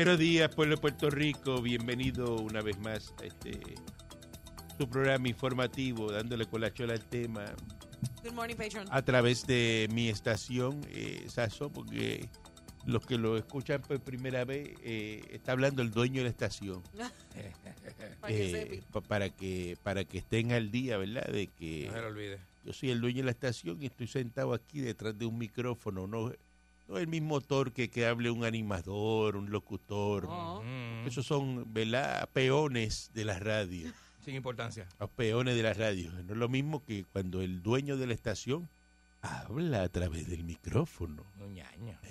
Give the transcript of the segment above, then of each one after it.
Buenos días, pueblo de Puerto Rico. Bienvenido una vez más a este su programa informativo, dándole colachola al tema Good morning, patron. a través de mi estación, eh, Saso, porque los que lo escuchan por primera vez, eh, está hablando el dueño de la estación. Para que Eh, para que para que estén al día, ¿verdad? De que No se lo olvide. yo soy el dueño de la estación y estoy sentado aquí detrás de un micrófono, no, no el mismo torque que hable un animador, un locutor. Oh. Mm, Esos son, ¿verdad? Peones de la radio. Sin importancia. Los peones de la radio. No es lo mismo que cuando el dueño de la estación habla a través del micrófono.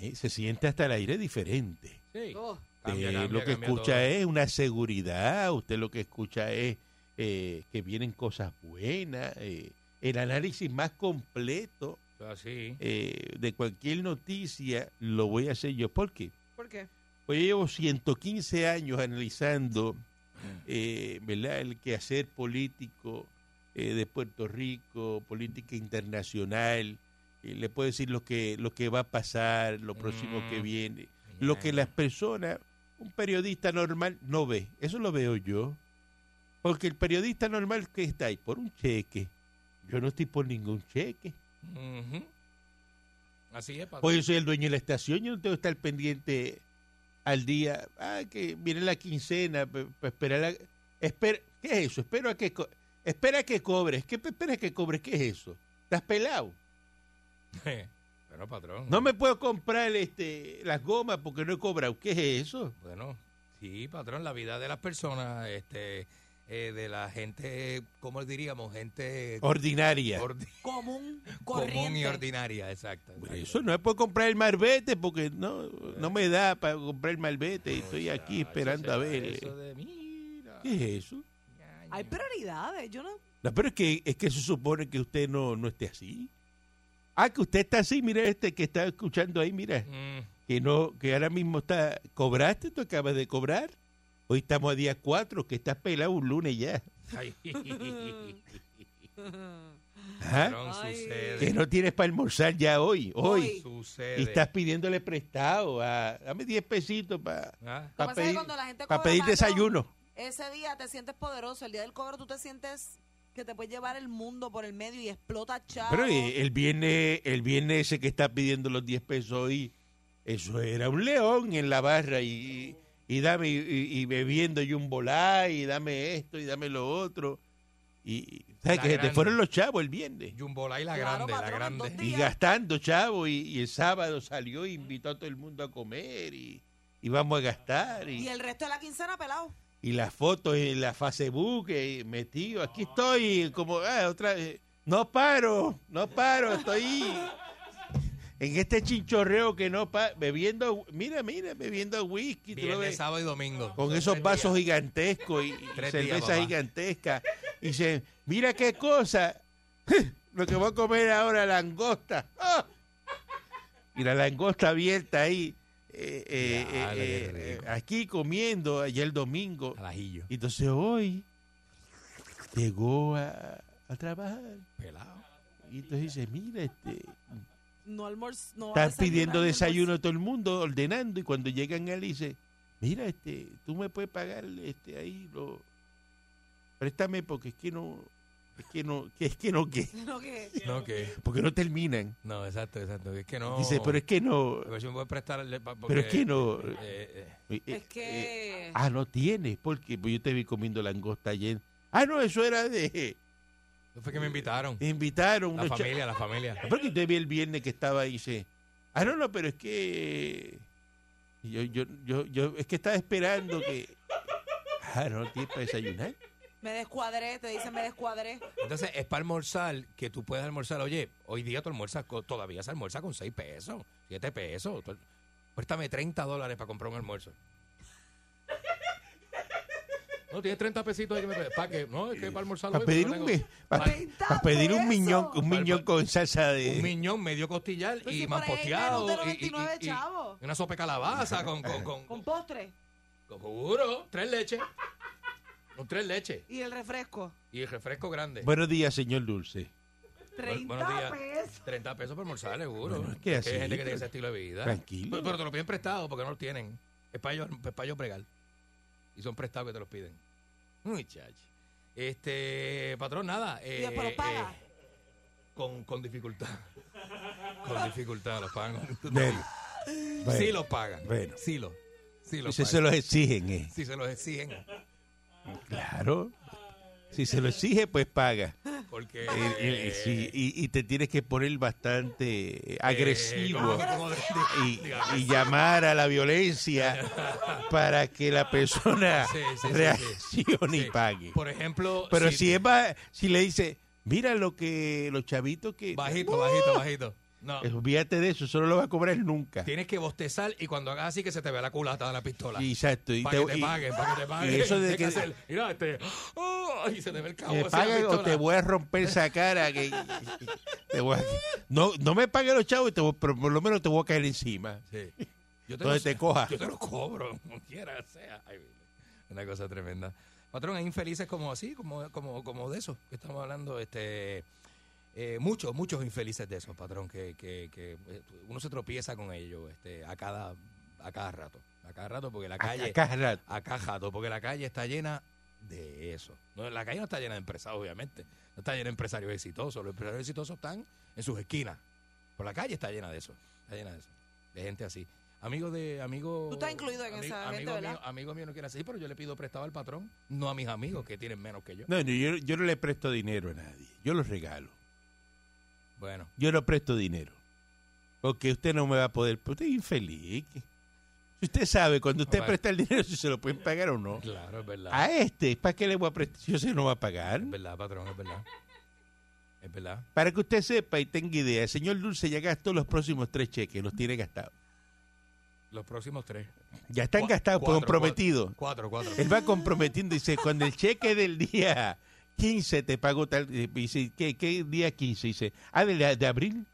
¿eh? Se siente hasta el aire diferente. Sí. Oh, Cambia, Eh, cambia, lo que escucha todo. es una seguridad. Usted lo que escucha es eh, que vienen cosas buenas. eh, el análisis más completo Así. eh, de cualquier noticia lo voy a hacer yo. ¿Por qué? ¿Por qué? Pues yo llevo 115 años analizando eh, ¿verdad? el quehacer político eh, de Puerto Rico, política internacional. eh, le puedo decir lo que, lo que va a pasar, lo próximo que Mm. viene. Lo que las personas, un periodista normal no ve. Eso lo veo yo. Porque el periodista normal que está ahí por un cheque. Yo no estoy por ningún cheque. Ujú. Así es, patrón. Pues yo soy el dueño de la estación, yo no tengo que estar pendiente al día. Ah, que viene la quincena, para esperar la... Espera, ¿Qué es eso? Espero a que co- espera a que cobres. ¿Qué espera a que cobres? ¿Qué es eso? ¿Estás pelado? Pero, patrón. No me puedo comprar este las gomas porque no he cobrado. ¿Qué es eso? Bueno, sí, patrón, la vida de las personas, este, eh, de la gente, ¿cómo diríamos? Gente Ordinaria. ordi- Común, corriente. común y ordinaria, exacto. Por exacto. eso no me puedo comprar el marbete porque no, no me da para comprar el marbete. y Estoy aquí esperando a ver. Eso de mira. ¿Qué es eso? Hay prioridades. Yo no. No, pero es que, es que se supone que usted no, no esté así. Ah, que usted está así, mira este que está escuchando ahí, mira, Mm, que no, que ahora mismo está, ¿cobraste? ¿Tú acabas de cobrar? Hoy estamos a día 4, que estás pelado un lunes ya. ay. Ay. sucede. Que no tienes para almorzar ya hoy, hoy. Sucede. Y estás pidiéndole prestado, a, dame 10 pesitos para Ah, Lo que pasa es que pedir, cuando la gente pa' pedir patrón, desayuno. Ese día te sientes poderoso. El día del cobro tú te sientes que te puedes llevar el mundo por el medio y explota chavo. Pero eh, el viernes, el viernes ese que está pidiendo los 10 pesos hoy, eso era un león en la barra y, y dame y, y bebiendo y un volá y dame esto y dame lo otro. Y ¿sabes La que te grande. fueron los chavos el viernes Jumbola y la Claro, grande, la grande. y gastando chavos y, y el sábado salió e invitó a todo el mundo a comer y, y vamos a gastar y, Y el resto de la quincena pelado. y las fotos en la Facebook eh, metido aquí estoy como ah, otra vez no paro no paro estoy en este chinchorreo que no pa bebiendo mira mira bebiendo whisky tú lo Viernes, ves, sábado y domingo. con esos vasos gigantescos y, y cervezas gigantescas y dice mira qué cosa lo que voy a comer ahora langosta ¡Ah! y la langosta abierta ahí eh, eh, Ya, eh, aquí comiendo ayer el domingo y entonces hoy llegó a, a trabajar. Pelado. Y entonces dice, mira, este, No almuerzo. No están pidiendo desayuno a todo el mundo, ordenando, y cuando llegan él dice, mira, este, tú me puedes pagar este ahí, lo, préstame porque es que no, es que no, que es que no, que, No, que- No, que. porque no terminan. No, exacto, exacto. Es que no. Dice, pero es que no, prestarle. pero es que no. eh, eh, eh, Es eh, que. ah, no tienes, porque pues yo te vi comiendo langosta ayer. Ah, no, eso era de, eso fue que me invitaron. me invitaron. La familia, la familia. Porque te vi el viernes que estaba ahí y dice, ah, no, no, pero es que yo, yo, yo, yo, es que estaba esperando que, ah, no, tienes para desayunar. Me descuadré, te dicen me descuadré. Entonces, es para almorzar que tú puedes almorzar. Oye, hoy día tú almuerzas, todavía se almuerza con 6 pesos, 7 pesos. Tú- Préstame 30 dólares para comprar un almuerzo. No, tienes 30 pesitos ahí que me ¿Para qué? No, es que para almorzar Para pedir, un, mi- pa- 30 pa pedir un pesos. miñón, un Para- miñón para- con salsa de... Un miñón medio costillar Pues y si más por ahí hay posteado. menú de y- y- 99 y- y chavos. una sopa de calabaza con, con, con, Con postre con- seguro, tres leches. Un tres leches. y el refresco. Y el refresco grande. Buenos días, señor Dulce. 30 buenos días. pesos. 30 pesos por almorzar, seguro. Bueno, es que Porque así, hay gente que tiene ese estilo de vida. Tranquilo. Pero, pero te lo piden prestado porque no lo tienen. Es para ellos, es para ellos bregar. Y son prestados que te los piden. Uy, chachi. Este, patrón, nada. Y eh, después los paga. eh, con, con dificultad. con dificultad los pagan. Bueno, bueno, sí los pagan. bueno. Sí los, sí los si se los exigen, eh. Sí se los exigen. Claro. Si se lo exige, pues paga. Porque... Eh, eh, sí, y, y te tienes que poner bastante eh, agresivo de- de- y, llamar a la violencia para que la persona reaccione y pague. Por ejemplo... Pero si es va- si le dice, mira lo que los chavitos que... Bajito, bajito, bajito. No. Eh, Olvídate de eso, eso no lo va a cobrar nunca. Tienes que bostezar y cuando hagas así que se te vea la culata de la pistola. Exacto. Y para te, que te y- paguen, para que te paguen. y eso de que- hacer- mira, este, ¡oh! y se te ve el cabo. la pagan o te voy a romper esa cara. Que, te voy a- no, no me paguen los chavos, te voy- pero por lo menos te voy a caer encima. Sí. Yo Donde lo- te coja. Yo te lo cobro, como quiera sea. Ay, una cosa tremenda. Patrón, hay infelices como así, como, como, como de eso que estamos hablando. este eh, Muchos, muchos infelices de esos, patrón, que, que, que eh, uno se tropieza con ellos este, a, cada, a cada rato. A cada rato, porque la calle... a cada rato. a cada rato, porque la calle está llena de eso. No, la calle no está llena de empresarios, obviamente. No está llena de empresarios exitosos. Los empresarios exitosos están en sus esquinas. Pero la calle está llena de eso. Está llena de eso. De gente así. Amigo de amigo. Tú estás incluido en ami- esa amigo gente, mío, amigo mío no quiere así, pero yo le pido prestado al patrón, no a mis amigos que tienen menos que yo. No, no, yo, yo no le presto dinero a nadie. Yo los regalo. Bueno, Yo no presto dinero. Porque usted no me va a poder. Usted es infeliz. Si usted sabe cuando usted presta el dinero si se lo pueden pagar o no. claro, es verdad. A este, ¿para qué le voy a prestar? Yo sé que no va a pagar. Es verdad, patrón, es verdad. Es verdad. Para que usted sepa y tenga idea, el señor Dulce ya gastó los próximos tres cheques, los tiene gastados. Los próximos tres. Ya están gastados, cuatro, comprometidos. Cuatro, cuatro. Él va comprometiendo, dice, cuando el cheque del día 15 te pago tal, dice, ¿qué, qué día 15? Dice, ah, de, de abril,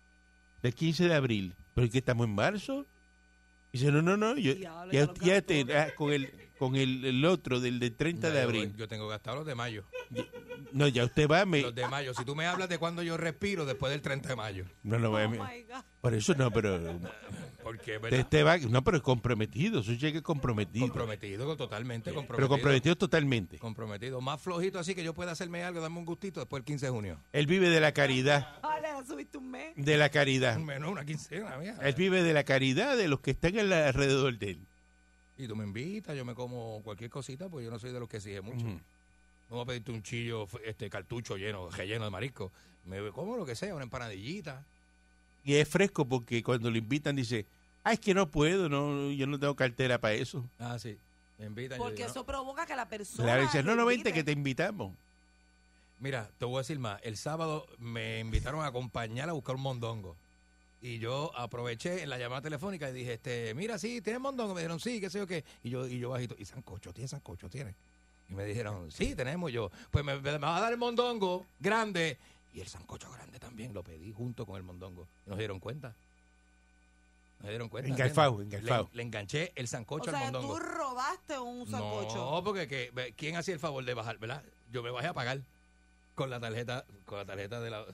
del 15 de abril. ¿Pero es que estamos en marzo? Dice, no, no, no, yo, ya, ya ya te, ah, con el con el, el otro del, del 30 de Ya, abril. Yo tengo gastados los de mayo. No, ya usted va, me... Los de mayo. Si tú me hablas de cuando yo respiro después del 30 de mayo. No, no, Oh me- my God. por eso no, pero... Porque, Usted, ¿verdad? usted va, no, pero es comprometido, es un cheque comprometido. Comprometido, totalmente comprometido. pero comprometido totalmente. Comprometido. Más flojito así que yo pueda hacerme algo, darme un gustito después del 15 de junio. Él vive de la caridad, Ah, le subiste un mes. de la caridad. Un menú, una quincena, mía. Él vive de la caridad de los que están al- alrededor de él. Y tú me invitas, yo me como cualquier cosita, pues yo no soy de los que exige mucho. Ujú. No voy a pedirte un chillo, este cartucho lleno, relleno de marisco. Me como lo que sea, una empanadillita. Y es fresco porque cuando lo invitan dice, ah, es que no puedo, no, yo no tengo cartera para eso. Ah, sí. Me invitan. yo Porque digo, eso no. provoca que la persona. Claro, dice, no, no, vente que te invitamos. Mira, te voy a decir más. El sábado me invitaron a acompañar a buscar un mondongo. Y yo aproveché en la llamada telefónica y dije, este, mira, sí, ¿tienes mondongo? Me dijeron, sí, qué sé yo qué. Y yo, y yo bajito, ¿y sancocho? ¿Tienes sancocho? ¿Tienes? Y me dijeron, sí, tenemos yo. Pues me, me va a dar el mondongo grande. Y el sancocho grande también lo pedí junto con el mondongo. Y nos dieron cuenta. Nos dieron cuenta. Engalfao, ¿entiendes? engalfao. Le, le enganché el O sancocho sea, al mondongo. tú robaste un sancocho. No, porque que, ¿quién hacía el favor de bajar, verdad? Yo me bajé a pagar con la tarjeta, con la tarjeta de la,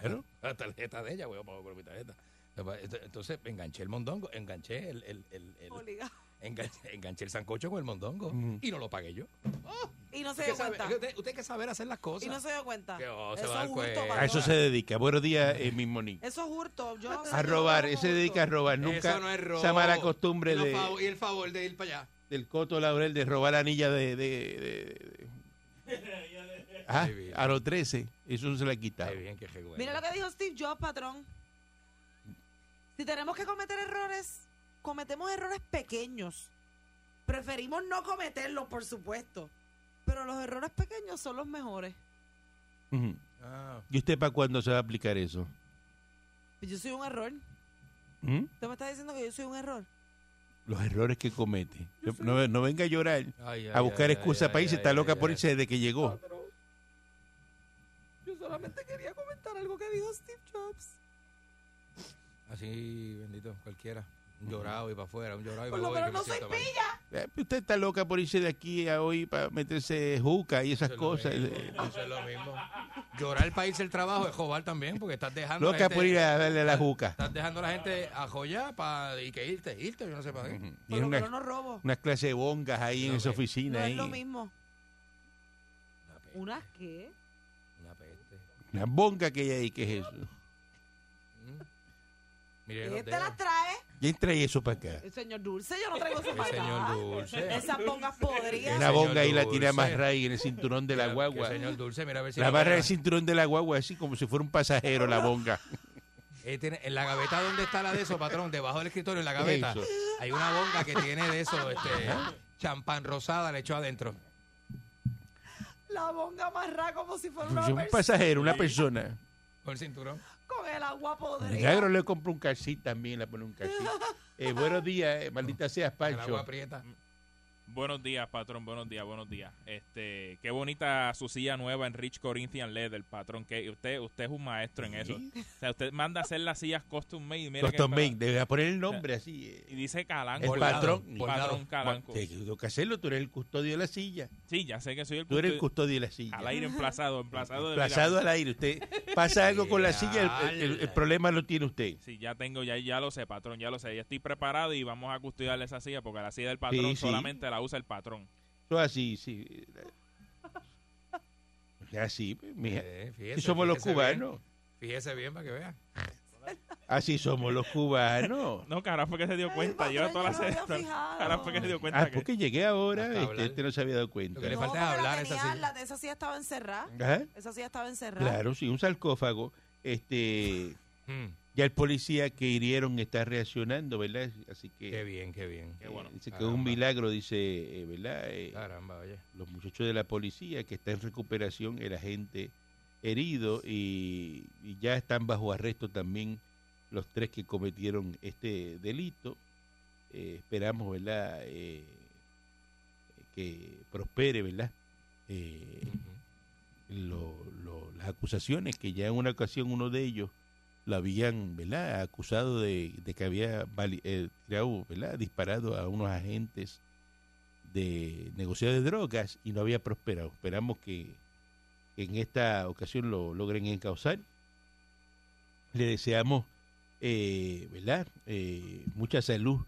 Claro. la tarjeta de ella, voy a pagar con mi tarjeta. Entonces enganché el mondongo, enganché el, el, el, el- enganché, enganché el sancocho con el mondongo y no lo pagué yo. Y no se Usted, dio sabe- cuenta. usted, usted hay que saber hacer las cosas. Y no se dio cuenta. Que, oh, se eso va a hurto. A eso se dedica. Buenos días, eh, mi Monique. Eso es hurto. Yo no sé, A yo robar, él se dedica a robar. Nunca Eso no es robo. esa mala costumbre y, de, y el favor de ir para allá. del Coto Laurel de robar la anilla de, de- de- de- Ah, a los 13. Eso se le bueno. Mira lo que dijo Steve Jobs, patrón. Si tenemos que cometer errores, cometemos errores pequeños. Preferimos no cometerlos, por supuesto. Pero los errores pequeños son los mejores. Ujú. Ah, ¿Y usted para cuándo se va a aplicar eso? Yo soy un error. ¿Mm? ¿Usted me está diciendo que yo soy un error? los errores que comete. No, no venga a llorar, Ay, ay, a buscar ay, excusa ay, para irse, está ay, loca ay, por irse desde que llegó. Solamente quería comentar algo que dijo Steve Jobs. Así, bendito, cualquiera. Un llorado y para afuera, un llorado y que menos me no soy pilla. Eh, Usted está loca por irse de aquí a hoy para meterse juca y esas Eso es lo cosas. mismo, Eso es lo mismo. Llorar para irse el trabajo es jobar también, porque estás dejando. a la Loca gente- por ir a darle a la juca. Estás dejando a la gente a joyar para y que irte, irte, yo no sé para qué. Lo una, menos no robo. una clase de bongas ahí en esa oficina. No ahí. es lo mismo. ¿Unas qué? Una bonga que hay ahí, ¿qué es eso? Mm. Mire los Este dedos. las trae ¿Quién trae eso para acá? el señor Dulce. Yo no traigo eso El para señor acá. Dulce. Esas pongas podridas. Una señor bonga ahí la Dulce. tira más ray en el cinturón de la guagua. que señor Dulce, mira a ver si La lo barra del cinturón de la guagua, así como si fuera un pasajero la bonga. Eh, tiene- en la gaveta donde está la de eso, patrón, debajo del escritorio, en la gaveta, eso? hay una bonga que tiene de eso, este, champán rosada, le echó adentro. La bonga amarrada como si fuera una Pues un persona pasajero, una persona. Con el cinturón. con el agua podrida. Milagro le compró un calcit también, le pone un calcit. Eh, buenos días, eh, maldita seas, El agua Pancho. aprieta. Buenos días, patrón. Buenos días, buenos días. Este, qué bonita su silla nueva en Rich Corinthian Leather, patrón. Que usted, usted es un maestro en eso. Sí. O sea, usted manda a hacer las sillas custom made. Mira que Custom para- made, debe poner el nombre así. eh. Y dice Calanco. El patrón. Patrón Calanco. Te- Tengo que hacerlo, tú eres el custodio de la silla. Sí, ya sé que soy el Tú eres el custodio- custodio de la silla. al aire emplazado, emplazado. de Plazado al aire. Usted pasa algo con la silla, el, problema lo tiene usted. Sí, ya tengo, ya, ya lo sé, patrón, ya lo sé. Ya estoy preparado y vamos a custodiarle esa silla porque la silla del patrón Sí, sí. solamente la usa el patrón. Eso así, sí. Así, pues, mija. Eh, fíjese, Así somos los bien. cubanos. Fíjese bien para que vea. Así somos los cubanos. No, cara, fue que se dio Ay, cuenta. patrón, Lleva yo toda la fijado. Cara, fue que se dio cuenta Ah, que... porque llegué ahora, este, este no se había dado cuenta. Lo que le No, falta es porque la hablar esa silla. la de esa silla estaba encerrada. Esa silla estaba encerrada. Claro, sí, un sarcófago. Este, Mm, ya el policía que hirieron está reaccionando, ¿verdad? Así que qué bien, qué bien. Qué bueno. dice que es un milagro, dice, eh, ¿verdad? Eh, Caramba, oye. los muchachos de la policía que está en recuperación, el agente herido y, y ya están bajo arresto también los tres que cometieron este delito. Eh, esperamos, ¿verdad? Eh, que prospere, ¿verdad? Eh, lo- lo- las acusaciones que ya en una ocasión uno de ellos lo habían ¿verdad? acusado de, de que había eh, tirado, ¿verdad? disparado a unos agentes de negocio de drogas y no había prosperado. Esperamos que, que en esta ocasión lo logren encauzar. Le deseamos eh, ¿verdad? Eh, mucha salud,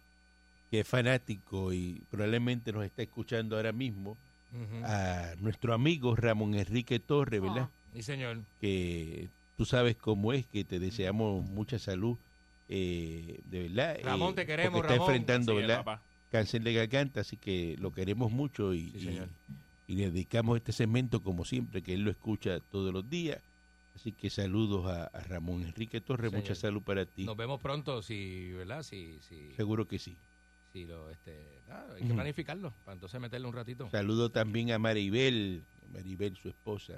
que es fanático y probablemente nos está escuchando ahora mismo a nuestro amigo Ramón Enrique Torres, ¿verdad? Sí, señor. Que tú sabes cómo es, que te deseamos mucha salud, eh, de verdad. Ramón, eh, te queremos, porque está Ramón. enfrentando, ¿verdad? papá. Cáncer de garganta, así que lo queremos mucho y, Sí, y- le dedicamos este segmento como siempre, que él lo escucha todos los días. Así que saludos a, a Ramón Enrique Torres, Señor. mucha salud para ti. Nos vemos pronto, si, ¿verdad? Si, si, Seguro que sí. si lo, este, hay que planificarlo, para entonces meterle un ratito. Saludo también a Maribel, Maribel, su esposa,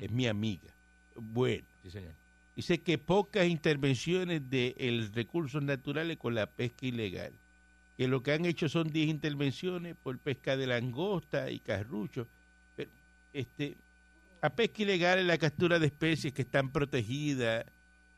es mi amiga. Bueno. Sí, señor. Dice que pocas intervenciones de el recursos naturales con la pesca ilegal. Que lo que han hecho son 10 intervenciones por pesca de langosta y carrucho. Pero, este, a pesca ilegal es la captura de especies que están protegidas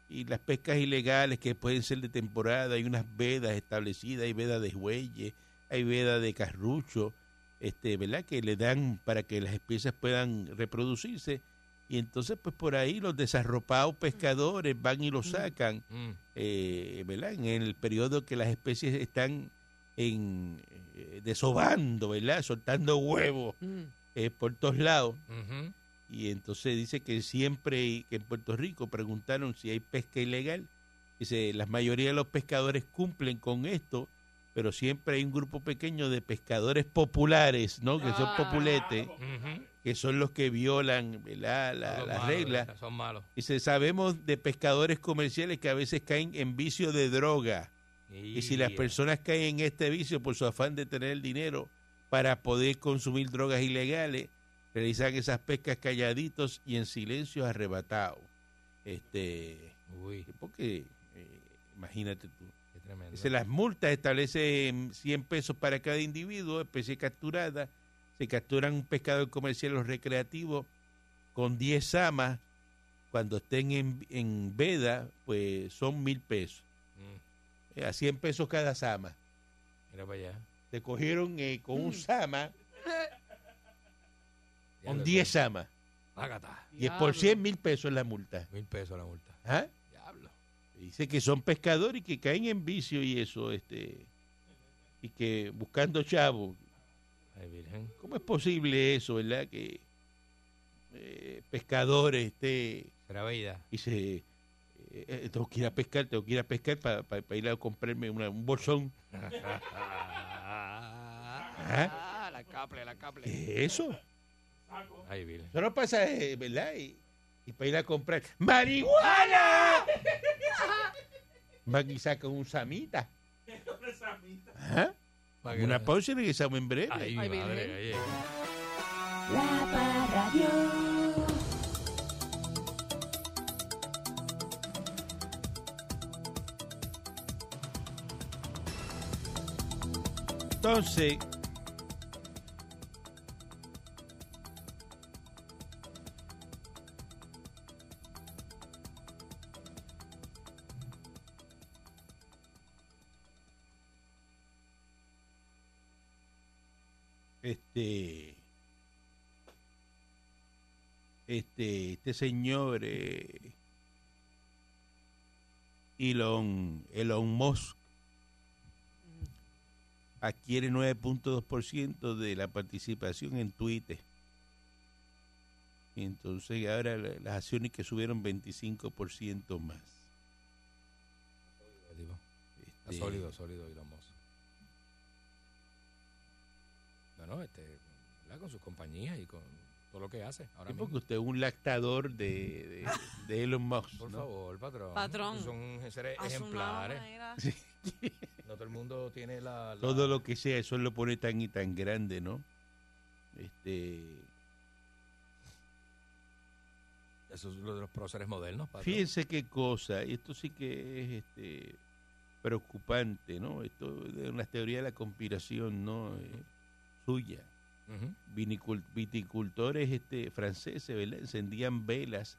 y las pescas ilegales que pueden ser de temporada. Hay unas vedas establecidas, hay vedas de jueyes, hay vedas de carrucho, este, ¿verdad? Que le dan para que las especies puedan reproducirse y entonces pues por ahí los desarropados pescadores van y lo sacan, Mm, eh, ¿verdad? En el periodo que las especies están en eh, desobando, ¿verdad? Soltando huevos Mm. eh, por todos lados. Y entonces dice que siempre que en Puerto Rico preguntaron si hay pesca ilegal. Dice, la mayoría de los pescadores cumplen con esto, pero siempre hay un grupo pequeño de pescadores populares, ¿no? Que son populetes, Ujú. Que son los que violan la, la malos, regla. ¿verdad? Son malos. Dice, sabemos de pescadores comerciales que a veces caen en vicio de droga. Y si las personas caen en este vicio por su afán de tener el dinero para poder consumir drogas ilegales, realizan esas pescas calladitos y en silencio arrebatados. Este, Uy, porque, eh, imagínate tú. qué tremendo. Dice, las multas establecen 100 pesos para cada individuo, especie capturada. Se capturan un pescador comercial o recreativo con 10 samas. Cuando estén en, en veda, pues son mil pesos. Mm, Eh, A 100 pesos cada sama. mira para allá. Te cogieron eh, con un sama, con Diablo, 10 samas. Y es por 100 mil pesos la multa. Mil pesos la multa. ¿Ah? Diablo. Dice que son pescadores y que caen en vicio y eso, este, y que buscando chavos. Ay, virgen. ¿Cómo es posible eso, verdad? Que eh, pescadores, Será vida. dice, eh, eh, tengo que ir a pescar, tengo que ir a pescar para ir a comprarme una- un bolsón. Ah, la caple, la caple. ¿Qué es eso? Ay, virgen. Eso no pasa, eh, ¿verdad? Y, y para ir a comprar ¡marihuana! Van y sacan un samita. Ajá. Una pausa y regresamos en breve. Ay, Ay, madre. La Parradio. Entonces, este, este, este señor eh, Elon, Elon Musk adquiere 9.2% de la participación en Twitter. Y entonces ahora la- las acciones que subieron 25% más. Está Este, sólido, sólido Elon Musk. Bueno, este, compañías y con todo lo que hace. Ahora mismo. porque usted es un lactador de, de, de Elon Musk. Por ¿no? favor, patrón. Patrón. Son seres ejemplares. No todo el mundo tiene la... la- Todo lo que sea, eso lo pone tan y tan grande, ¿no? Este, Eso es lo de los próceres modernos, patrón. fíjense qué cosa, y esto sí que es este, preocupante, ¿no? Esto de una teoría de la conspiración, ¿no? Eh, suya. Viticultores este, franceses ¿verdad? encendían velas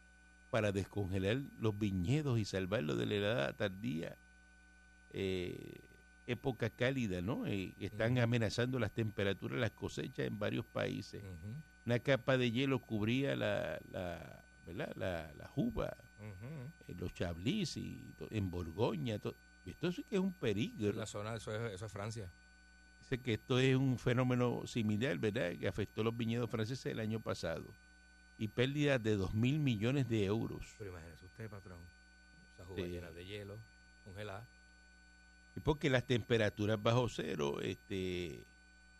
para descongelar los viñedos y salvarlos de la helada tardía, eh, época cálida, ¿no? Eh, están amenazando las temperaturas, las cosechas en varios países. Una capa de hielo cubría la, la, ¿verdad? la, la Ujú. eh, los chablis y en Borgoña. to- Esto sí que es un peligro. La zona, eso es, eso es Francia. Dice que esto es un fenómeno similar, ¿verdad? Que afectó los viñedos franceses el año pasado. Y pérdidas de 2 mil millones de euros. Pero imagínese usted, patrón. Esas uvas Sí. de hielo, congeladas. Y porque las temperaturas bajo cero este,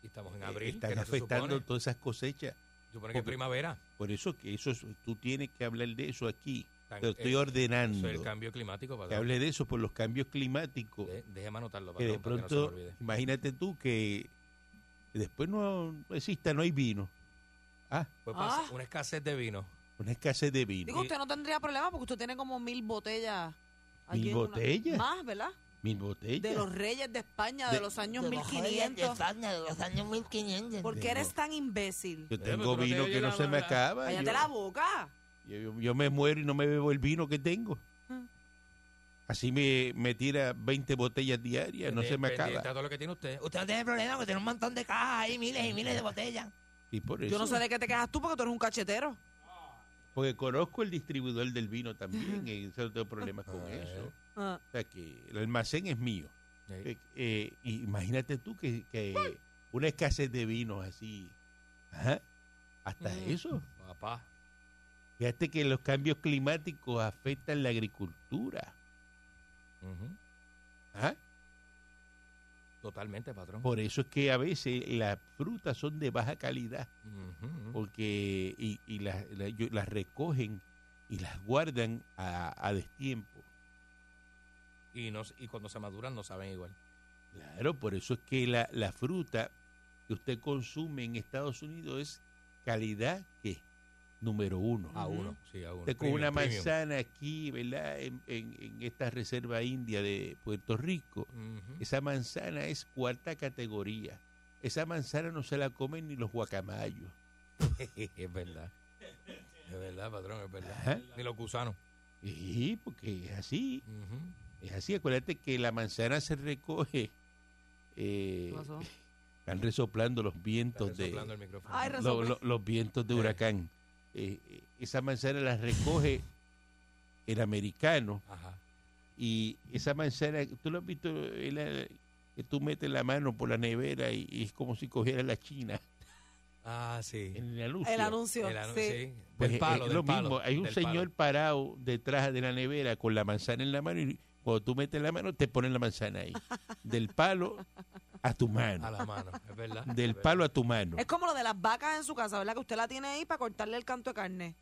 Y estamos en eh, abril. están afectando todas esas cosechas. supone que es primavera. Por eso que eso es- tú tienes que hablar de eso aquí. Tan- Te lo estoy eh, ordenando. Eso es el cambio climático, Que hable de eso por los cambios climáticos. De- déjeme anotarlo, que de para que no se pronto, me olvide. imagínate tú que después no, no exista, no hay vino. Ah, Pues pasa Ah. una escasez de vino. una escasez de vino. Digo, usted no tendría problema porque usted tiene como mil botellas. ¿Mil una- botellas? Más, ¿verdad? Mil botellas. De los reyes de España de, De- los años De los reyes de 1500. España de los años 1500. ¿Por qué eres tan imbécil? Yo Eh, tengo vino que no se me acaba. Cállate Yo, la boca. Yo- me muero y no me bebo el vino que tengo. Ah. Así me, me tira 20 botellas diarias, no se me acaba. a todo lo que tiene usted. Usted no tiene problema, porque tiene un montón de cajas ahí, miles y miles de botellas. Y por eso, Yo no sé de qué te quejas tú porque tú eres un cachetero. porque conozco el distribuidor del vino también, y no tengo problemas con Ah, eso. Ah. O sea que el almacén es mío. Sí. Eh, eh, y imagínate tú que, que una escasez de vinos así, ajá, hasta Mm. eso. Papá. Fíjate que los cambios climáticos afectan la agricultura. ¿ah? Totalmente, patrón. Por eso es que a veces las frutas son de baja calidad, porque y, y las, la- yo- las recogen y las guardan a, a destiempo. Y, no, y cuando se maduran no saben igual. Claro, por eso es que la, la fruta que usted consume en Estados Unidos es calidad ¿qué? Número uno. A uno, sí, a uno. Con Premium, una premium. manzana aquí, ¿verdad? En, en- en esta reserva india de Puerto Rico, esa manzana es cuarta categoría. Esa manzana no se la comen ni los guacamayos. es verdad. Es verdad, patrón, es verdad. Ajá. Ni los gusanos. Sí, porque es así. Es así. Acuérdate que la manzana se recoge. eh, ¿Qué pasó? están resoplando los vientos Está de resoplando el micrófono. Ay, lo- resople. lo- los vientos de huracán. Eh, eh, esa manzana la recoge el americano Ajá. y esa manzana, tú lo has visto, eh, la- que tú metes la mano por la nevera y, y es como si cogiera la china Ah, sí. en el anuncio. El anuncio. El sí. Pues Del es- palo, es del lo palo, mismo, hay un señor palo. parado detrás de la nevera con la manzana en la mano y cuando tú metes la mano te ponen la manzana ahí. Del palo a tu A mano. la mano, es verdad. Del es verdad. palo a tu mano. Es como lo de las vacas en su casa, ¿verdad? Que usted la tiene ahí para cortarle el canto de carne.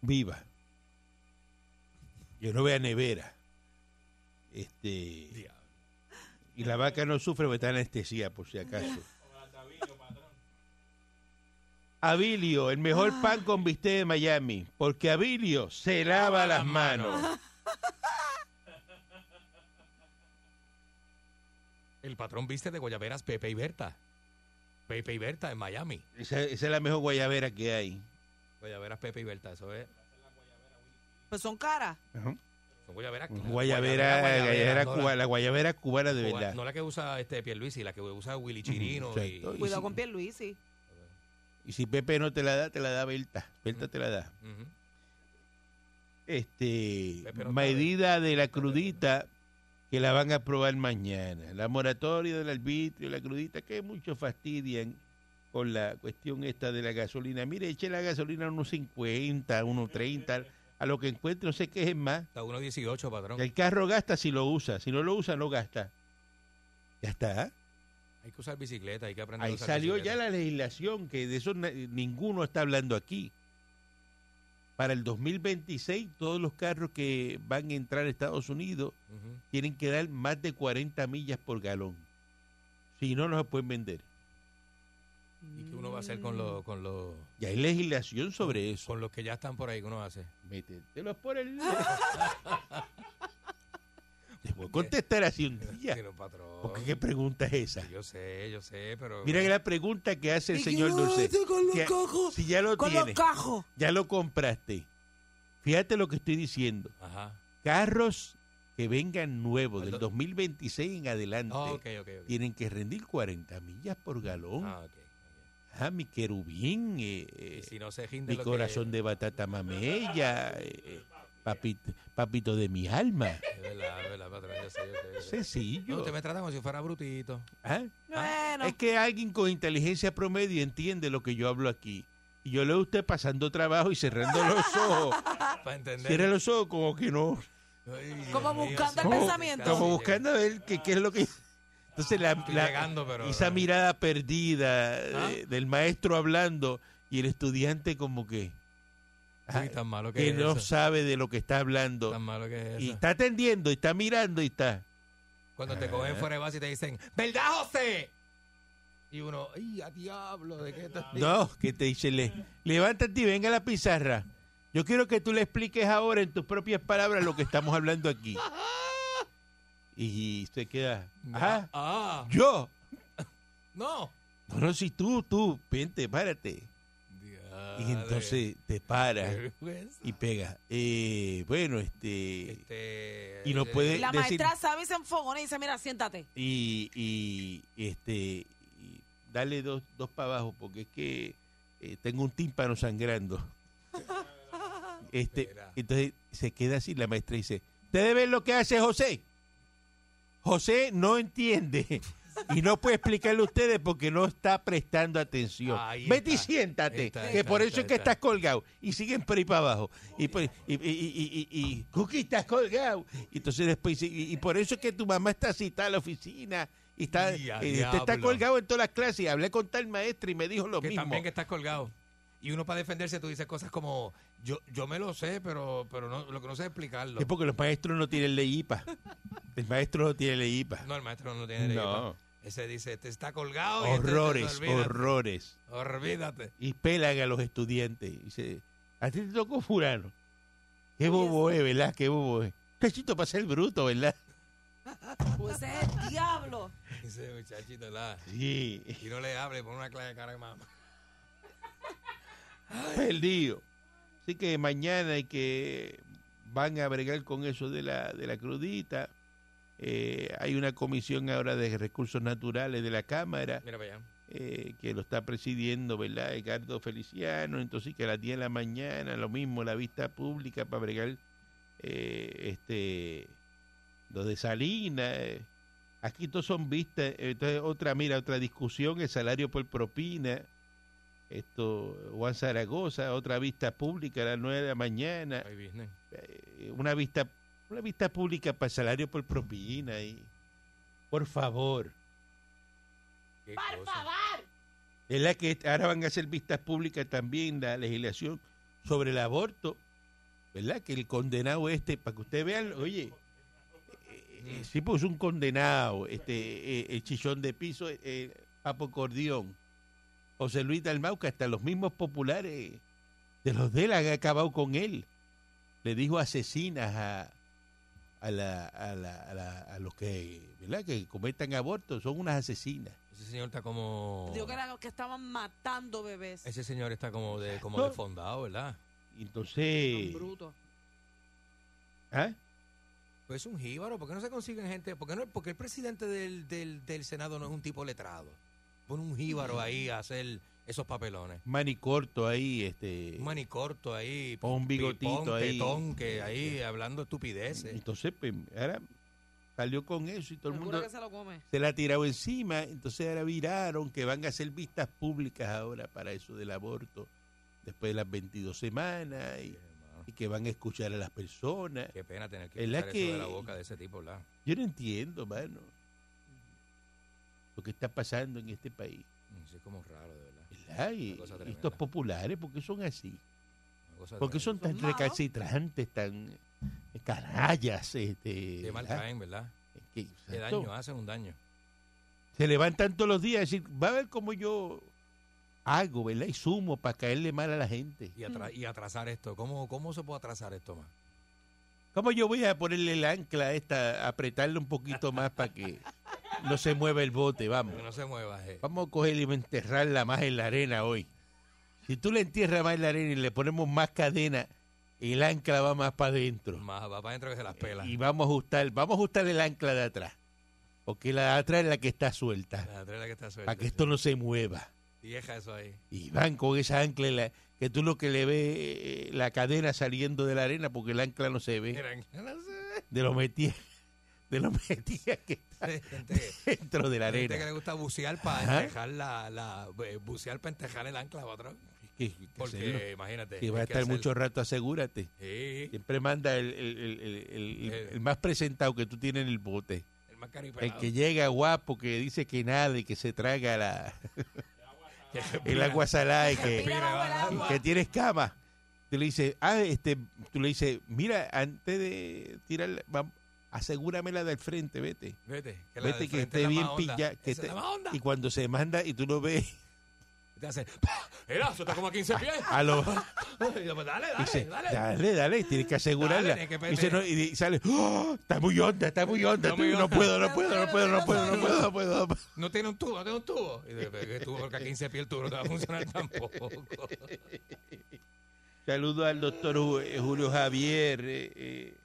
Viva. Yo no veo nevera. Este, Diablo. y la vaca no sufre porque está anestesia, por si acaso. Abilio, el mejor pan con bistec de Miami, porque Abilio se lava las manos. El patrón viste de Guayaberas Pepe y Berta. Pepe y Berta en Miami. Esa, esa es la mejor guayabera que hay. Guayaberas Pepe y Berta, eso es. Pues son caras. Ajá. Son guayaberas. Guayabera, guayabera no, cuba- la, la guayabera cubana de verdad. no la que usa este Pierluisi, la que usa Willy Chirino. Y, exacto. Y Cuidado si- con Pierluisi. Y si Pepe no te la da, te la da Berta. Berta te la da. Este no medida de la crudita que la van a aprobar mañana. La moratoria del arbitrio, la crudita, que muchos fastidian con la cuestión esta de la gasolina. Mire, eche la gasolina a unos 50, unos 30, a lo que encuentre, no sé qué es más. Está 1.18, patrón. El carro gasta si lo usa, si no lo usa, no gasta. Ya está. Hay que usar bicicleta, hay que aprender a Ahí usar salió ya la legislación, que de eso ninguno está hablando aquí. Para el 2026, todos los carros que van a entrar a Estados Unidos tienen que dar más de 40 millas por galón. Si no, no se pueden vender. ¿Y qué uno va a hacer con los con los Ya hay legislación sobre eso. con los que ya están por ahí? ¿Qué uno hace? Métetelos por el... Te voy a contestar así un día. Patrón. Porque qué pregunta es esa. Yo sé, yo sé, pero... Mira que la pregunta que hace el ¿Y señor Dulce. con los que cajos? si ya lo Con tienes, los cajos. ya lo compraste. Fíjate lo que estoy diciendo. Ajá. Carros que vengan nuevos del Ando- 2026 en adelante Ah, ok, ok, ok. tienen que rendir 40 millas por galón. Ah, ok. ok. Ah, mi querubín, eh, eh, Y si no se mi corazón de batata mamella, eh, eh, papito, papito de mi alma. Es verdad, es verdad, patrón, yo sé, yo sé, yo sé. Sencillo. No, usted me trata como si fuera brutito. ¿Ah? Bueno, Es que alguien con inteligencia promedio entiende lo que yo hablo aquí. Y yo leo a usted pasando trabajo y cerrando los ojos. Para entender. Cierra los ojos como que no. Ay, Como buscando el pensamiento. como buscando a ver qué, qué es lo que... Entonces la, Estoy la- llegando, pero- esa mirada perdida ¿Ah? de- del maestro hablando y el estudiante como que... Uy, tan malo que, que es no eso. sabe de lo que está hablando. Tan malo que es Y eso. está atendiendo, y está mirando, y está. Cuando te cogen fuera de base y te dicen, ¿verdad, José? Y uno, ¡ay, a diablo! ¿De qué estás No, que te dice, le, levántate y venga a la pizarra. Yo quiero que tú le expliques ahora en tus propias palabras lo que estamos hablando aquí. Y se queda, ajá, Ah, yo. no. No, no, si tú, tú, vente, párate. Y entonces te para y pega. Eh, bueno, este... Este, y no puede- la decir- maestra sabe y se enfogona y dice, mira, siéntate. y, y este y dale dos, dos para abajo porque es que eh, tengo un tímpano sangrando este Mira. entonces se queda así la maestra dice ustedes ven lo que hace José José no entiende y no puede explicarle a ustedes porque no está prestando atención. Ahí Vete y siéntate, Está, que está, por está, eso es que está. estás colgado. Y siguen por ahí para abajo. Y, por- y, y, y, y, y- y, Cookie, estás colgado. Y entonces después, dice, y, y por eso es que tu mamá está citada a la oficina. Y está, Y eh, usted está colgado en todas las clases. Y hablé con tal maestra y me dijo lo que mismo. también que estás colgado. Y uno para defenderse tú dices cosas como, yo yo me lo sé, pero pero no lo que no sé es explicarlo. Es porque los maestros no tienen ley IPA. El maestro no tiene ley IPA. No, el maestro no tiene ley. No. Ese dice, este está colgado. y este- Horrores, olvídate, horrores. Olvídate. Y pelan a los estudiantes. Y dice, a ti te tocó fulano. Qué bobo es, ¿verdad? Qué bobo es. Cachito para ser bruto, ¿verdad? Pues es el diablo. Ese muchachito, la. Sí, Y no le hable, pon una clave de cara de mamá. perdido. Así que mañana hay que van a bregar con eso de la, de la crudita. Eh, hay una comisión ahora de recursos naturales de la Cámara eh, que lo está presidiendo, ¿verdad? Edgardo Feliciano. Entonces que a las 10 de la mañana, lo mismo, la vista pública para bregar eh, este lo de Salinas. eh. Aquí todos son vistas. Entonces, otra, mira, otra discusión, el salario por propina. Esto, Juan Zaragoza, otra vista pública a las 9 de la mañana. Una vista una vista pública para el salario por propina. Y, por favor. Qué ¡Por cosa. favor! Es la que ahora van a hacer vistas públicas también la legislación sobre el aborto, ¿verdad? Que el condenado este, para que ustedes vean, oye, eh, eh, sí, pues un condenado, este, eh, el chichón de piso, eh, Papo Cordión, José Luis Dalmau, que hasta los mismos populares de los de él han acabado con él. Le dijo asesinas a, a, la, a, la- a la- a los que, ¿verdad? que cometan abortos, son unas asesinas. Ese señor está como. Digo que, era, que estaban matando bebés. Ese señor está como de como No. desfondado, ¿verdad? Entonces, Son brutos. ¿ah? Pues es un jíbaro. ¿Por qué no se consiguen gente? ¿Por qué, no, porque el presidente del, del, del Senado no es un tipo letrado? Pone un jíbaro ahí a hacer esos papelones. mani corto ahí, este. Un manicorto ahí. Pon un bigotito pipón, ahí. tetón, que ahí hablando estupideces. Entonces, pues, ahora salió con eso y todo el mundo que se lo come. se la ha tirado encima. Entonces ahora viraron que van a hacer vistas públicas ahora para eso del aborto después de las 22 semanas y, y que van a escuchar a las personas. Qué pena tener que Es la escuchar eso que- de la boca de ese tipo, ¿verdad? Yo no entiendo, mano, lo que está pasando en este país. Sí, es como raro, de verdad. ¿Verdad? Y, estos populares, ¿por qué son así? Una cosa ¿Por qué son tan recalcitrantes, tan canallas? Este, Qué mal caen, ¿verdad? Qué daño, hacen un daño. se levantan todos los días a decir, va a ver cómo yo hago, ¿verdad? Y sumo para caerle mal a la gente. Y, atra- y atrasar esto. ¿Cómo, ¿Cómo se puede atrasar esto más? ¿Cómo yo voy a ponerle el ancla esta, apretarle un poquito más para que no se mueva el bote? Vamos. Que no se mueva. eh. Vamos a coger y enterrarla más en la arena hoy. Si tú le entierras más en la arena y le ponemos más cadena, el ancla va más para adentro. Más va para adentro que se las pela. Y vamos a ajustar, vamos a ajustar el ancla de atrás. Porque la de atrás es la que está suelta. La trela que está suelta. Para que esto no se mueva. Y deja eso ahí. Y van con esa ancla la- que tú lo que le ves eh, la cadena saliendo de la arena porque el ancla no se ve. Miren, no sé. De lo metía, de lo metía que está gente, dentro de la hay gente que le arena. gusta bucear para Ajá. entejar la, la eh, bucear para entejar el ancla patrón. Hacerlo. Porque imagínate. Que va a estar hacer- mucho rato, asegúrate. Sí, Siempre manda el, el- el- el- el- Eh. el más presentado que tú tienes en el bote. el más El que llega guapo, que dice que nada y que se traga la, el agua salada y que, agua. que tiene escamas. Tú le dices, ah, este, tú le dices, mira, antes de tirar, vamos, asegúrame la del frente, vete. Vete, que la Vete del que frente esté bien pillada. y cuando se manda y tú lo ves, Te hace. Mira, está como a 15 pies. a lo, Y yo, pues dale, dale, dice, dale. dale, dale, tienes que asegurarla. Dale, tienes que y, se no- y sale, "Oh, está muy honda, está muy honda, Está tú, muy no puedo, no puedo, no puedo, no puedo, no puedo, no puedo. no puedo". No tiene un tubo, no tiene un tubo. Y dice, pero ¿qué tubo? Porque a 15 pies el tubo no te va a funcionar tampoco. Saludo al doctor eh, Julio Javier, eh, eh,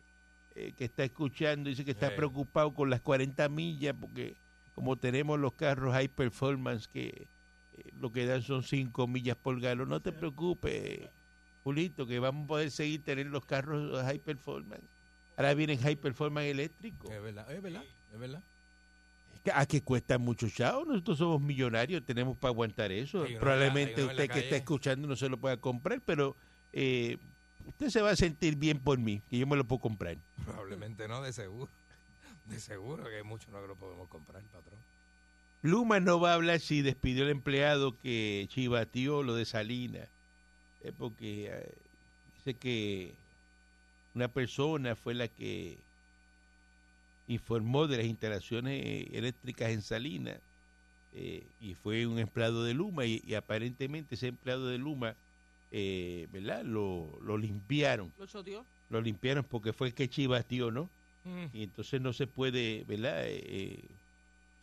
eh, que está escuchando, dice que está Sí. preocupado con las 40 millas, porque como tenemos los carros high performance, que eh, lo que dan son 5 millas por galón, no te preocupes, Julito, que vamos a poder seguir tener los carros high performance. Ahora vienen high performance eléctricos. Es verdad, es verdad, es verdad. ¿A que cuesta mucho chao? Nosotros somos millonarios, tenemos para aguantar eso. Sí, Probablemente la- usted que está escuchando no se lo pueda comprar, pero eh, usted se va a sentir bien por mí, que yo me lo puedo comprar. Probablemente no, de seguro. De seguro que hay muchos no que lo podemos comprar, patrón. Luma no va a hablar si despidió al empleado que chivateó lo de Salinas, eh, porque eh, dice que una persona fue la que informó de las instalaciones eléctricas en Salinas eh, y fue un empleado de Luma y, y aparentemente ese empleado de Luma, eh, ¿verdad? Lo, lo limpiaron, ¿Lo choteó? lo limpiaron porque fue el que chivateó, ¿no? Mm. y entonces no se puede, ¿verdad? Eh, eh,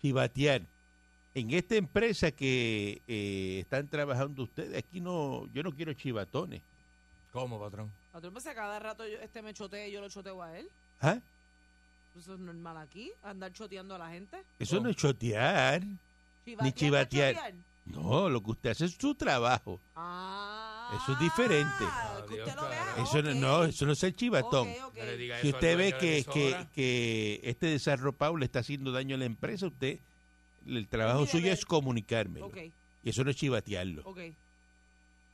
chivatear. En esta empresa que eh, están trabajando ustedes, aquí no, yo no quiero chivatones. ¿Cómo, patrón? Patrón, pues a cada rato yo- este me chotea y yo lo choteo a él. ¿Ah? Eso es normal aquí, andar choteando a la gente. Eso no es chotear. Chivatear, ¿no chivatear. chotear? No, lo que usted hace es su trabajo. Ah, Eso es diferente. que usted Adiós, lo vea. carajo. Eso no, eso no es el chivatón. Ok, ok. No le diga Si eso usted ve que, que, que este desarropado le está haciendo daño a la empresa, usted, el trabajo Mire, suyo es comunicármelo. Y eso no es chivatearlo.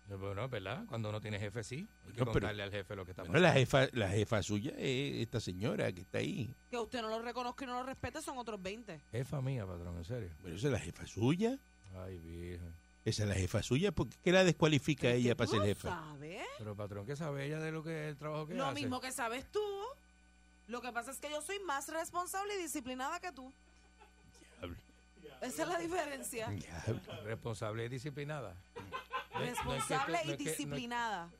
Bueno, es verdad. Cuando uno tiene jefe, sí. Hay que No, pero- contarle al jefe lo que está Bueno, pasando. la jefa, la jefa suya es esta señora que está ahí. Que usted no lo reconozca y no lo respete son otros 20. Jefa mía, patrón, en serio. Pero esa es la jefa suya. Ay, virgen. Esa es la jefa suya. ¿Por qué la descualifica a ella para ser jefa? ¿Sabes? Pero, patrón, ¿qué sabe ella de lo que el trabajo que Lo hace? mismo que sabes tú. Lo que pasa es que yo soy más responsable y disciplinada que tú. Diablo, Esa es la diferencia. diablo. Responsable y disciplinada. No es- no es que- Responsable no es y que- no es- disciplinada.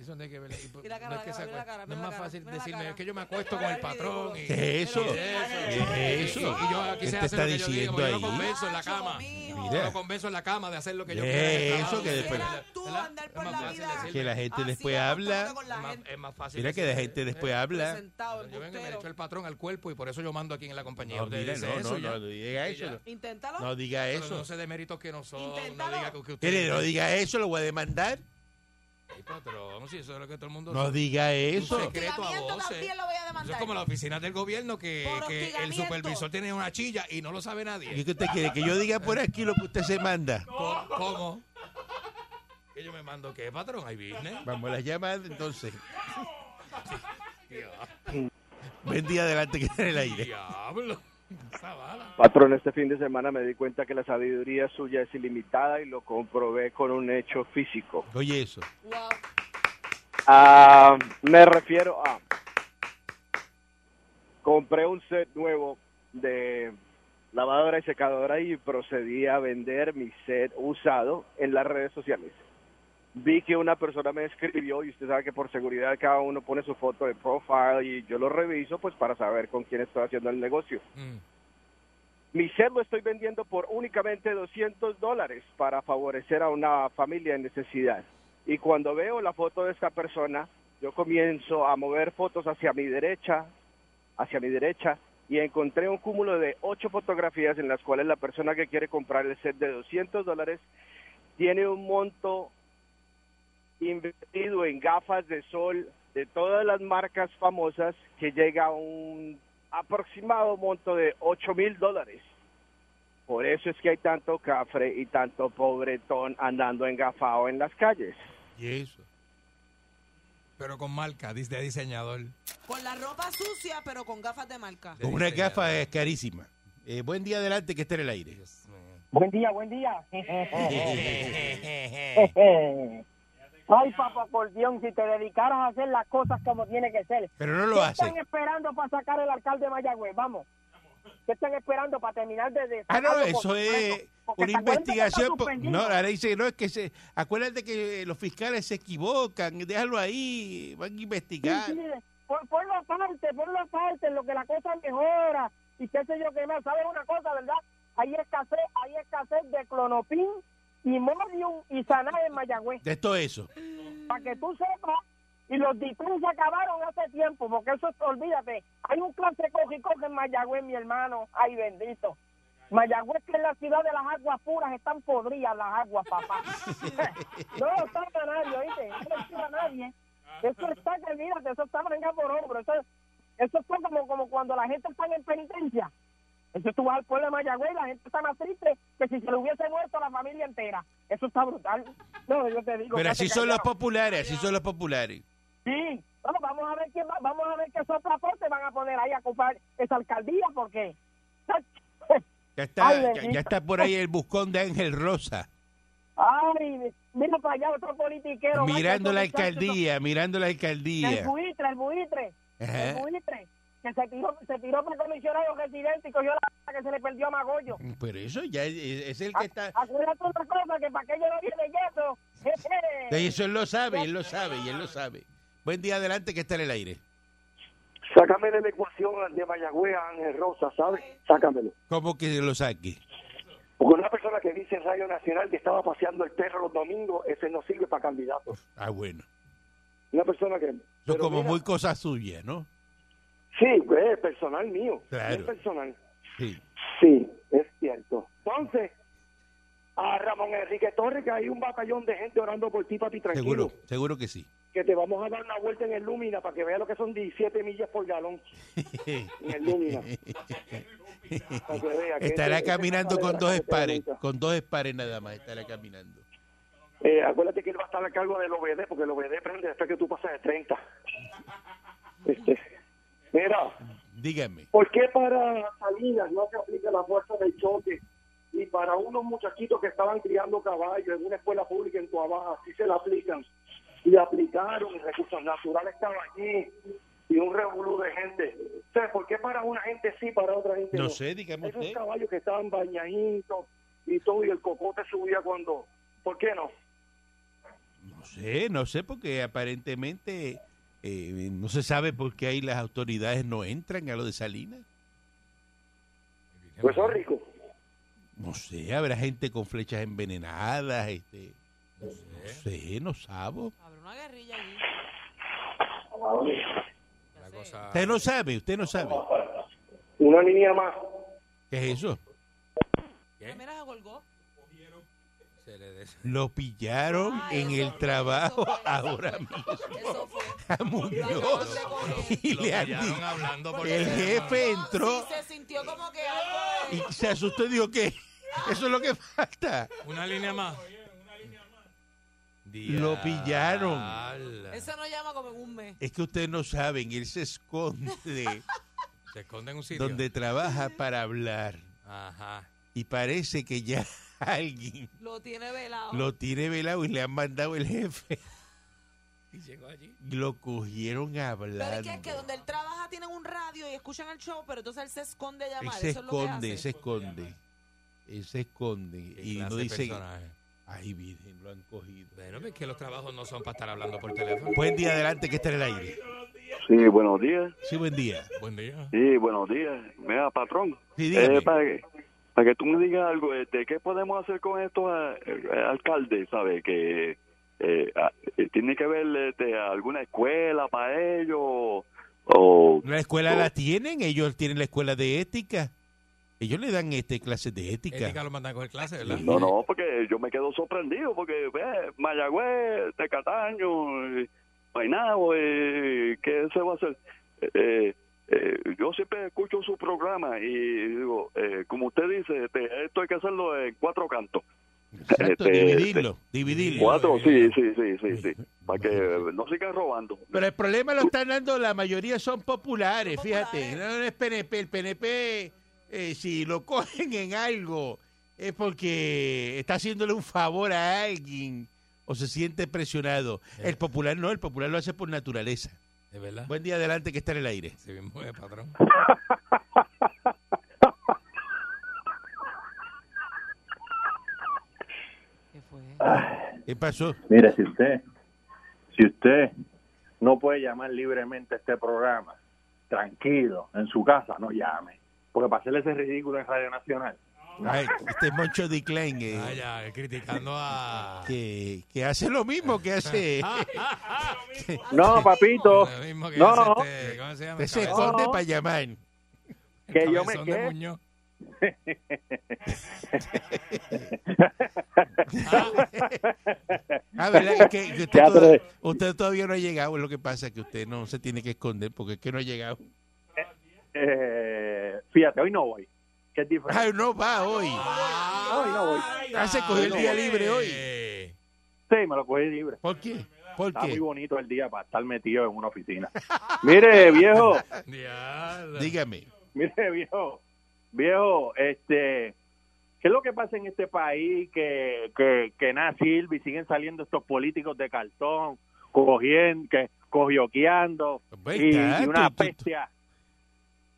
Eso no hay que ver. la no cara, es que la cara, no es más la cara, fácil la decirme es que yo me acuesto con el patrón. Y, ¿Qué es eso? ¿Qué es eso? ¿Qué es Y- yo aquí ¿Qué se te hace está lo que yo digo. diciendo Yo lo convenzo en la cama. Mira. Yo lo convenzo en la cama de hacer lo que yo ¿Qué quiera. en el es trabajo. eso que después- la. Que la gente después habla. la Es más, fácil. Mira que la gente después habla. Sentado, Yo vengo y me echo el patrón al cuerpo y por eso yo mando aquí en la compañía. No, no, no, diga eso. Inténtalo. No diga eso. no sé de méritos que no son. No diga que, usted. No diga eso, lo voy a demandar. Sí, patrón, sí, eso es lo que todo el mundo No sabe. diga Un eso. secreto a Hostigamiento voces. también lo voy a Eso demandar. es como la oficina del gobierno que, Por que el hostigamiento. supervisor tiene una chilla y no lo sabe ¿Y nadie. qué usted quiere? ¿Que yo diga por aquí lo que usted se manda? ¿Cómo? ¿Cómo? ¿Que yo me mando qué, patrón? ¿Hay business? Vamos a las llamadas entonces. Buen día adelante que está en el aire. Diablo. Patrón, este fin de semana me di cuenta que la sabiduría suya es ilimitada y lo comprobé con un hecho físico. Oye eso. Wow. Ah, me refiero a... Compré un set nuevo de lavadora y secadora y procedí a vender mi set usado en las redes sociales. Vi que una persona me escribió y usted sabe que por seguridad cada uno pone su foto de profile y yo lo reviso pues para saber con quién estoy haciendo el negocio. Mm. Mi set lo estoy vendiendo por únicamente 200 dólares para favorecer a una familia en necesidad. Y cuando veo la foto de esta persona, yo comienzo a mover fotos hacia mi derecha, hacia mi derecha, y encontré un cúmulo de ocho fotografías en las cuales la persona que quiere comprar el set de 200 dólares tiene un monto invertido en gafas de sol de todas las marcas famosas que llega a un aproximado monto de 8 mil dólares. Por eso es que hay tanto cafre y tanto pobretón andando engafado en las calles. Y eso. Pero con marca, dice de diseñador. Con la ropa sucia, pero con gafas de marca. De Con una gafa es carísima. Eh, buen día adelante que está en el aire. Buen día, buen día. Ay, papá, por Dios, si te dedicaras a hacer las cosas como tiene que ser. Pero no lo ¿Qué hace. están esperando para sacar el alcalde de Mayagüez? Vamos. ¿Qué están esperando para terminar de... Ah, no, eso por es? Porque una ¿te acuerdas que está investigación. No, ahora dice, no, es que se. Acuérdate que los fiscales se equivocan, déjalo ahí, van a investigar. sí, pon- ponlo aparte, ponlo aparte, en lo que la cosa mejora y qué sé yo qué más. ¿Sabes una cosa, verdad? Hay escasez, hay escasez de clonopin y modium y saná en Mayagüez. De todo eso. para que tú sepas, y los discos se acabaron hace tiempo, porque eso, olvídate, hay un clase cogicoge en Mayagüez, mi hermano, ay bendito. Mayagüez, que es la ciudad de las aguas puras, están podridas las aguas, papá. no lo saca nadie, oíste, no lo saca nadie. Eso está, que mírate, eso está manga por hombro, eso, eso fue como, como cuando la gente está en penitencia. Eso tú vas al pueblo de Mayagüez y la gente está más triste que si se le hubiese muerto la familia entera. Eso está brutal. No, yo te digo. Pero así son los populares, así son los populares. Sí, bueno, vamos a ver quién va- vamos a ver qué soplaporte van a poner ahí a ocupar esa alcaldía porque Ya está, Ay, ya, está por ahí el buscón de Ángel Rosa, ay, mira para allá otro politiquero. mirando la alcaldía, mirando la son- El alcaldía. buitre, el buitre, el buitre. Que se tiró, se tiró por comisionado residente y cogió la que se le perdió a Magollo. Pero eso ya es, es el que está... Acuérdate una cosa, que para que yo no viene yeso. Sí, Eso él lo sabe, él lo sabe y él lo sabe. Buen día adelante que está en el aire. Sácame de la ecuación de Mayagüez a Ángel Rosa, ¿sabes? Sácamelo. ¿Cómo que lo saque? Porque una persona que dice en Radio Nacional que estaba paseando el perro los domingos, ese no sirve para candidato. Ah, bueno. Una persona que... Pero como mira, muy cosa suya, ¿no? Sí, es personal mío. Claro. Es personal. Sí. Sí, es cierto. Entonces, a Ramón Enrique Torres, que hay un batallón de gente orando por ti, papi, tranquilo. Seguro, seguro que sí. Que te vamos a dar una vuelta en el Lumina para que veas lo que son 17 millas por galón en el Lumina. Estará ese caminando con dos espares, con dos espares nada más, estará caminando. Eh, acuérdate que él va a estar a cargo del OBD, porque el OBD prende después que tú pasas de 30. Este, mira, Dígame. ¿por qué para Salinas no se aplica la fuerza del choque? Y para unos muchachitos que estaban criando caballos en una escuela pública en Tuabaja, sí se la aplican. Y aplicaron, y recursos naturales estaba allí, y un revolú de gente. O sea, ¿por qué para una gente sí, para otra gente no? No sé, dígame Esos usted. caballos que estaban bañaditos y todo, y el cocote subía cuando... ¿Por qué no? No sé, no sé, porque aparentemente eh, no se sabe por qué ahí las autoridades no entran a lo de Salinas. Pues son ricos. No sé, habrá gente con flechas envenenadas, este, no sé, no sabo. Habrá una guerrilla allí. La cosa... Usted no sabe, usted no sabe. Una línea más. ¿Qué es eso? ¿Qué? Mira, se colgó. Se le des- Lo pillaron en eso el trabajo eso ahora eso mismo. Eso fue. A Lo Muñoz. Y Lo le han hablando el jefe No, entró sí, se sintió como que algo y se asustó y dijo que eso es lo que falta. Una línea más. Lo pillaron. Eso no llama como en un mes. Es que ustedes no saben, él se esconde Se esconde en un sitio. donde trabaja para hablar Ajá. y parece que ya alguien Lo tiene velado. lo tiene velado y le han mandado el jefe. Y llegó allí. Lo cogieron Pero hablando. es que, es que donde él trabaja tienen un radio y escuchan el show, pero entonces él se esconde a Él llamar. se Eso es lo que esconde, hace. se esconde. Él se esconde Qué y no dice, personaje. ay virgen, lo han cogido. Bueno, es que los trabajos no son para estar hablando por teléfono. Buen día adelante que está en el aire. Sí, buenos días. Sí, buen día. Buen día. Sí, buenos días. Mira, patrón. Sí, dígame. Eh, para, que, para que tú me digas algo, este, ¿qué podemos hacer con estos eh, eh, alcaldes, sabe? Que eh, eh, tiene que ver este, alguna escuela para ellos o... La escuela o- la tienen, ellos tienen la escuela de ética. Ellos le dan este clases de ética. Ética lo mandan a coger clases, ¿verdad? No, no, porque yo me quedo sorprendido, porque ve, Mayagüez, Tecataño, eh, Guaynabo, eh, ¿qué se va a hacer? Eh, eh, yo siempre escucho su programa y digo, eh, como usted dice, este, esto hay que hacerlo en cuatro cantos. Exacto, este, dividirlo, dividirlo. Cuatro, sí, sí, sí, sí, sí, para que no sigan robando. Pero el problema lo están dando, la mayoría son populares, Son fíjate. No es PNP. El PNP, eh, si lo cogen en algo, es porque está haciéndole un favor a alguien o se siente presionado. El popular no, el popular lo hace por naturaleza. ¿De verdad? Buen día adelante que está en el aire. Sí mismo es, patrón. ¿Qué fue? ¿Qué pasó? Mire, si usted, si usted no puede llamar libremente a este programa, tranquilo, en su casa, no llame. Porque para hacerle ese ridículo en Radio Nacional. Ay, este es Moncho D. Klein, eh, Ah, ya, criticando a... que, que hace lo mismo que hace. No, papito, Lo mismo que No. hace este, ¿cómo se llama? Se Cabezón- esconde para llamar. que yo me Cabezón de quedé. Muñoz. Ah, que, que usted, Ya, toda- pero- usted todavía no ha llegado. Lo que pasa es que usted no se tiene que esconder porque es que no ha llegado. Eh, fíjate, hoy no voy. Que es diferente. Ay, no va hoy. Hoy no voy. Ah, se cogió el día libre hoy. Sí, me lo cogí libre. ¿Por qué? ¿Por Está muy qué? bonito el día para estar metido en una oficina. Mire, viejo. Dígame. mire, viejo, viejo, este, ¿qué es lo que pasa en este país que, que, que nada sirve y siguen saliendo estos políticos de cartón, cogiendo, que, cogioqueando Pues y, y una tú- bestia?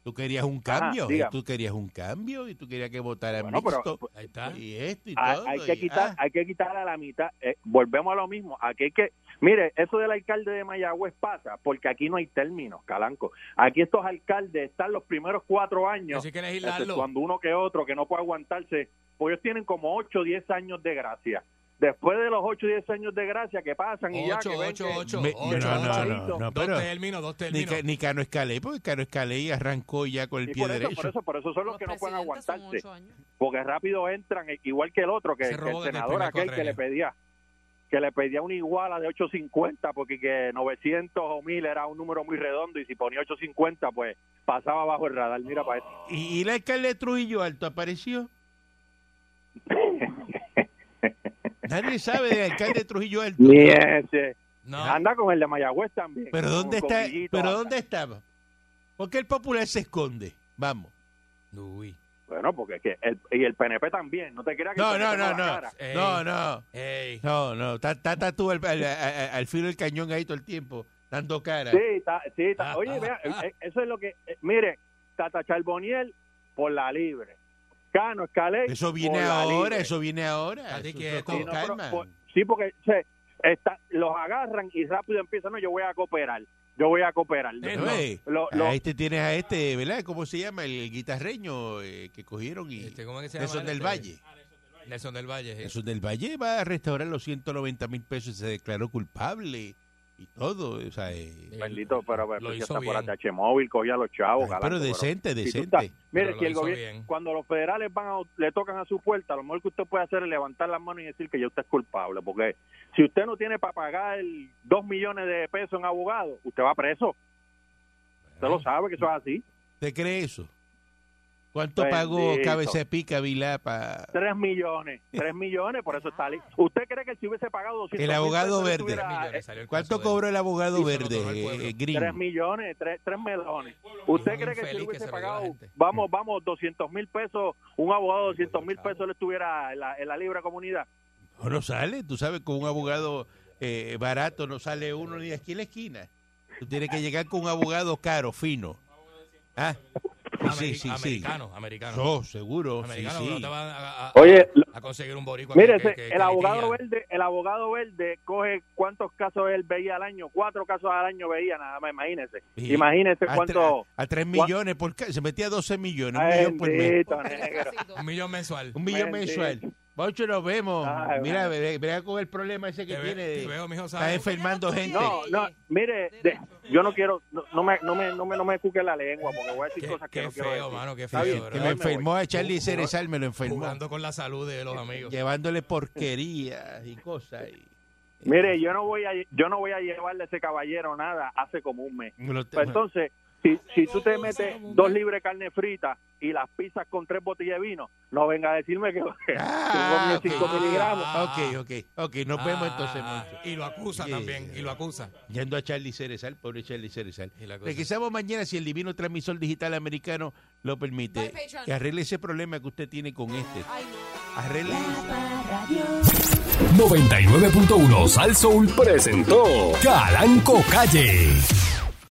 Tú querías un Ajá, cambio, y dígame. tú querías un cambio y tú querías que votara Bueno, pero- mixto. Ahí está. y esto y hay, todo. hay que y- quitar ah, hay que quitar a la mitad eh, volvemos a lo mismo aquí hay que mire eso del alcalde de Mayagüez pasa porque aquí no hay términos Calanco aquí estos alcaldes están los primeros cuatro años Así que legislarlo. cuando uno que otro que no puede aguantarse pues ellos tienen como 8 o 10 años de gracia después de los 8 o 10 años de gracia que pasan y ya Ocho, que ven ocho, que- ocho, me- ocho, no, no, no, Dos términos, dos ni, términos. Ni Cano Escalé, porque Cano Escalé arrancó ya con el y pie por eso, derecho. por eso por eso son los, Los que no pueden aguantarse porque rápido entran eh, igual que el otro que, el senador aquel que le pedía que le pedía una iguala de 850 porque que 900 o 1000 era un número muy redondo y si ponía 850 pues pasaba bajo el radar mira para eso ¿Y, el alcalde de Trujillo Alto apareció? Nadie sabe del alcalde de Trujillo Alto. ni ese No, anda con el de Mayagüez también Pero ¿dónde está? ¿Pero anda. dónde estaba? ¿Por qué el popular se esconde? Vamos. Uy. bueno porque es que el, y el PNP también no te creas que No, no, no, la no. cara. Ey. No, no. Ey. No, no. Está, está, tú al, al- al- al filo del cañón ahí todo el tiempo, dando cara. sí está, sí está. Ah, oye ah, vea ah. eh, eso es lo que eh, mire Tata Charboniel por la libre Cano Escalé Eso viene ahora, eso viene ahora. Quieto. eso con Sí, no, pero calma. por- sí, porque se, está, los agarran y rápido empiezan, no, yo voy a cooperar, yo voy a cooperar. Eh, No, no. eh, Lo- lo- ahí te tienes a este, ¿verdad? ¿Cómo se llama? El guitarreño eh, que cogieron y Este, ¿Cómo es que se Nelson llama? del Este, Valle. Nelson del Valle. sí. Nelson del Valle va a restaurar los 190 mil pesos y se declaró culpable y todo. O sea, eh, Bendito, pero, pero Lo si hizo está por. ATH móvil, cogía a los chavos. Ay, pero decente, decente. estás- mire, si el gobierno, cuando los federales van a- le tocan a su puerta, lo mejor que usted puede hacer es levantar las manos y decir que ya usted es culpable, porque si usted no tiene para pagar el dos millones de pesos en abogado, usted va preso. Usted lo sabe que eso es así. ¿Te cree eso? ¿Cuánto Bendito. pagó Cabeza Pica Vilá para Tres millones, tres millones, por eso está ahí. ¿Usted cree que si hubiese pagado 200 El abogado mil pesos, verde. Millones, eh, ¿Cuánto cobró el abogado verde, eh, Green? Tres millones, tres, tres melones. ¿Usted cree que si que hubiese la pagado, vamos, vamos, 200 mil pesos, un abogado 200 mil pesos le estuviera en la, en la libre comunidad? No, no sale, tú sabes, con un abogado eh, barato no sale uno ni aquí en la esquina. Tú tienes que llegar con un abogado caro, fino. Ah, sí, sí, sí. americano, americano. No, seguro, sí, americano, sí. no te van a, a- Oye, a conseguir un boricua. Mire, que- ese- que- que el abogado litiga. verde, el abogado verde coge cuántos casos él veía al año, cuatro casos al año veía nada más, imagínese. Sí. Imagínese a, cuánto. a 3 cua- millones por se metía 12 millones, un Ay, millón por mes. Un millón mensual. Un millón mensual. Baucho, nos vemos. Ay, Mira, bueno. ve- vea con el problema ese que Te, ve- tiene. te de- veo, mijo, Está enfermando gente. No, no, mire, de- yo no quiero, no, no me, no me, no me, no me cuque la lengua porque voy a decir Qué, cosas que qué no quiero feo, decir. mano, qué feo. bien, que me enfermó a Charlie Cerezal, me lo enfermó. Jugando con la salud de los amigos. Llevándole porquerías y cosas. y- Mire, yo no voy a, yo no voy a llevarle a ese caballero nada hace como un mes. Me lo- Pues entonces, si, si tú te metes dos libres de carne frita y las pizzas con tres botellas de vino, no venga a decirme que Ah, ok. 5 miligramos. Ok, ok, ok, nos vemos Ah, entonces, ah, Moncho. Y lo acusa Yeah. también, y lo acusa. Yendo a Charlie Cerezal, pobre Charlie Cerezal. Regresamos mañana si el divino transmisor digital americano lo permite. Que arregle ese problema que usted tiene con este. Arregle La eso. Parradio. 99.1 Sal Soul presentó Calanco Calle.